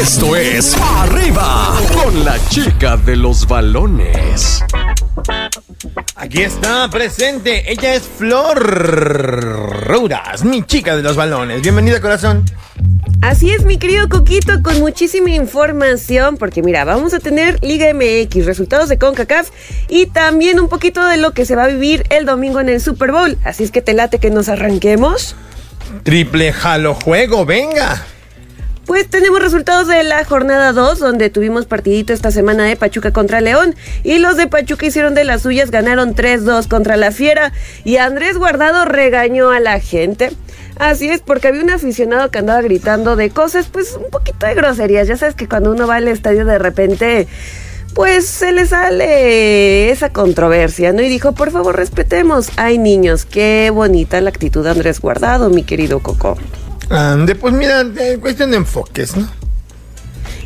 Esto es Arriba con la chica de los balones. Aquí está presente, ella es Flor Rouras, mi chica de los balones. Bienvenida corazón. Así es, mi querido Coquito, con muchísima información, porque mira, vamos a tener Liga MX, resultados de CONCACAF y también un poquito de lo que se va a vivir el domingo en el Super Bowl. Así es que te late que nos arranquemos. Triple jalo juego, venga. Pues tenemos resultados de la jornada 2, donde tuvimos partidito esta semana de Pachuca contra León. Y los de Pachuca hicieron de las suyas, ganaron 3-2 contra la Fiera. Y Andrés Guardado regañó a la gente. Así es, porque había un aficionado que andaba gritando de cosas, pues un poquito de groserías. Ya sabes que cuando uno va al estadio de repente pues se le sale esa controversia, ¿no? Y dijo, por favor, respetemos. Hay niños, qué bonita la actitud de Andrés Guardado, mi querido Coco. Ande, pues mira, cuestión de enfoques, ¿no?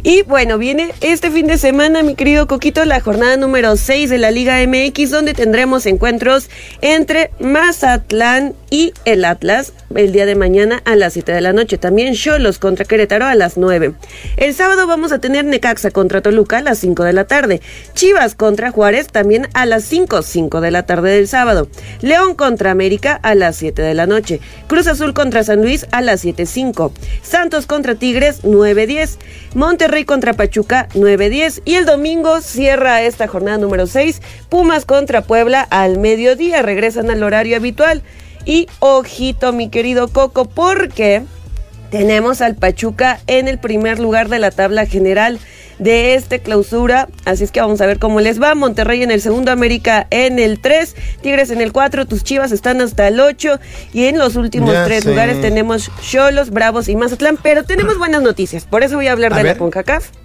Y bueno, viene este fin de semana, mi querido Coquito, la jornada número 6 de la Liga MX, donde tendremos encuentros entre Mazatlán y el Atlas el día de mañana a las 7 de la noche. También Cholos contra Querétaro a las 9. El sábado vamos a tener Necaxa contra Toluca a las 5 de la tarde. Chivas contra Juárez también a las 5, 5 de la tarde del sábado. León contra América a las 7 de la noche. Cruz Azul contra San Luis a las 7.5. Santos contra Tigres 9.10. Monterrey contra Pachuca 9.10. Y el domingo cierra esta jornada número 6. Pumas contra Puebla al mediodía. Regresan al horario habitual. Y ojito, mi querido Coco, porque tenemos al Pachuca en el primer lugar de la tabla general de este clausura. Así es que vamos a ver cómo les va. Monterrey en el segundo, América en el 3, Tigres en el 4, tus Chivas están hasta el 8 y en los últimos tres lugares tenemos Cholos, Bravos y Mazatlán. Pero tenemos buenas noticias, por eso voy a hablar de la CONCACAF.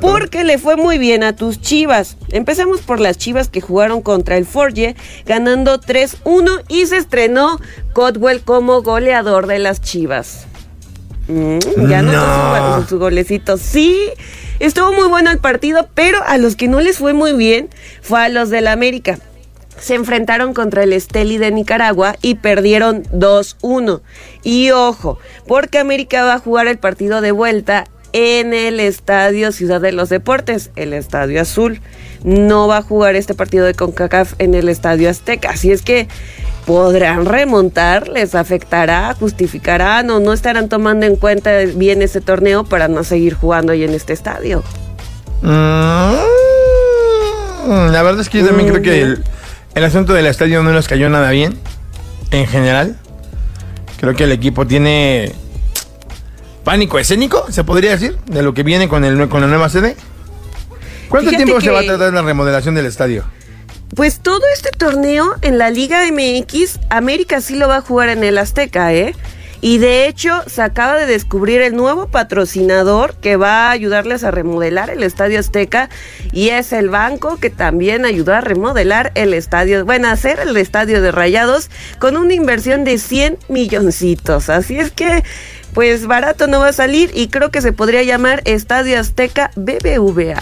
Porque le fue muy bien a tus chivas. Empezamos por las chivas que jugaron contra el Forge, ganando 3-1 y se estrenó Codwell como goleador de las chivas. Mm, ya no, no. Su, golecito. Sí, estuvo muy bueno el partido, pero a los que no les fue muy bien fue a los del América se enfrentaron contra el Esteli de Nicaragua y perdieron 2-1. Y ojo, porque América va a jugar el partido de vuelta en el Estadio Ciudad de los Deportes, el Estadio Azul. No va a jugar este partido de CONCACAF en el Estadio Azteca. Así es que podrán remontar, les afectará, justificarán o no estarán tomando en cuenta bien ese torneo para no seguir jugando ahí en este estadio. Mm, la verdad es que yo también creo que el, el asunto del estadio no nos cayó nada bien, en general. Creo que el equipo tiene pánico escénico, se podría decir, de lo que viene con, el, con la nueva sede. ¿Cuánto tiempo se va a tardar la remodelación del estadio? Pues todo este torneo en la Liga MX, América sí lo va a jugar en el Azteca, ¿eh? Y de hecho se acaba de descubrir el nuevo patrocinador que va a ayudarles a remodelar el Estadio Azteca y es el banco que también ayudó a remodelar el estadio, bueno, a hacer el estadio de Rayados con una inversión de 100 milloncitos. Así es que pues barato no va a salir y creo que se podría llamar Estadio Azteca BBVA.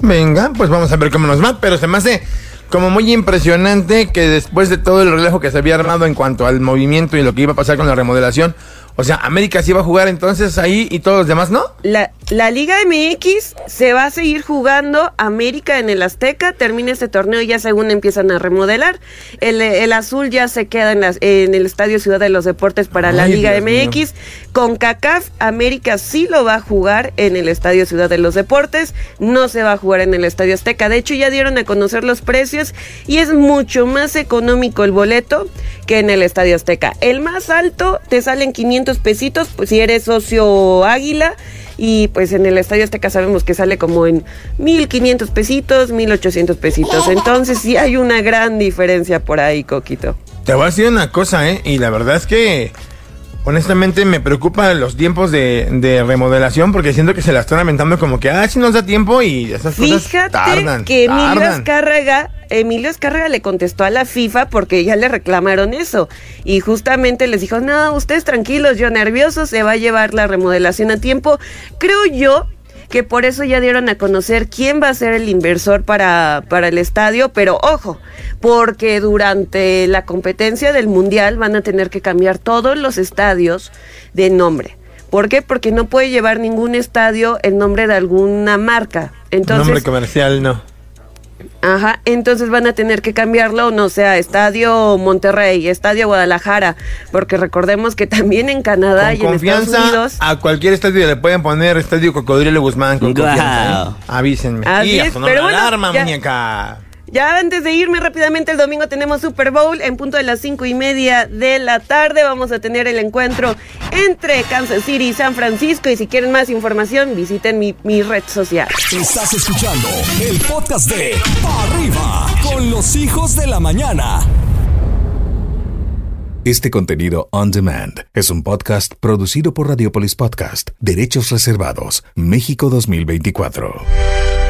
Venga, pues vamos a ver cómo nos va, pero se me hace como muy impresionante que después de todo el relajo que se había armado en cuanto al movimiento y lo que iba a pasar con la remodelación, o sea, América sí va a jugar entonces ahí y todos los demás, ¿no? La, la Liga MX se va a seguir jugando América en el Azteca, termina este torneo y ya según empiezan a remodelar. El, azul ya se queda en, en, el Estadio Ciudad de los Deportes para la Liga MX. Con CACAF, América sí lo va a jugar en el Estadio Ciudad de los Deportes, no se va a jugar en el Estadio Azteca. De hecho, ya dieron a conocer los precios y es mucho más económico el boleto que en el Estadio Azteca. El más alto te salen 500 pesitos pues, si eres socio Águila y pues en el Estadio Azteca sabemos que sale como en 1500 pesitos, 1800 pesitos. Entonces sí hay una gran diferencia por ahí, Coquito. Te voy a decir una cosa, ¿eh? Y la verdad es que honestamente me preocupan los tiempos de, remodelación porque siento que se la están aventando como que, ah, si nos da tiempo y esas cosas Fíjate que Emilio Escárraga, Emilio Escárraga le contestó a la FIFA porque ya le reclamaron eso y justamente les dijo, no, ustedes tranquilos, yo nervioso, se va a llevar la remodelación a tiempo. Creo yo que por eso ya dieron a conocer quién va a ser el inversor para, para el estadio, pero ojo, porque durante la competencia del Mundial van a tener que cambiar todos los estadios de nombre ¿Por qué? Porque no puede llevar ningún estadio el nombre de alguna marca. Entonces, Nombre comercial, no. Ajá, entonces van a tener que cambiarlo, no sea Estadio Monterrey, Estadio Guadalajara, porque recordemos que también en Canadá Con y en Estados confianza, Unidos. a cualquier estadio le pueden poner Estadio Cocodrilo Guzmán con Guau. confianza. ¿eh? Avísenme. Así es, pero la bueno, alarma, ya- muñeca. Ya antes de irme rápidamente, el domingo tenemos Super Bowl en punto de las cinco y media de la tarde. Vamos a tener el encuentro entre Kansas City y San Francisco. Y si quieren más información, visiten mi, mi red social. Estás escuchando el podcast de Pa' Arriba con los hijos de la mañana. Este contenido on demand es un podcast producido por Radiopolis Podcast, Derechos Reservados, México 2024.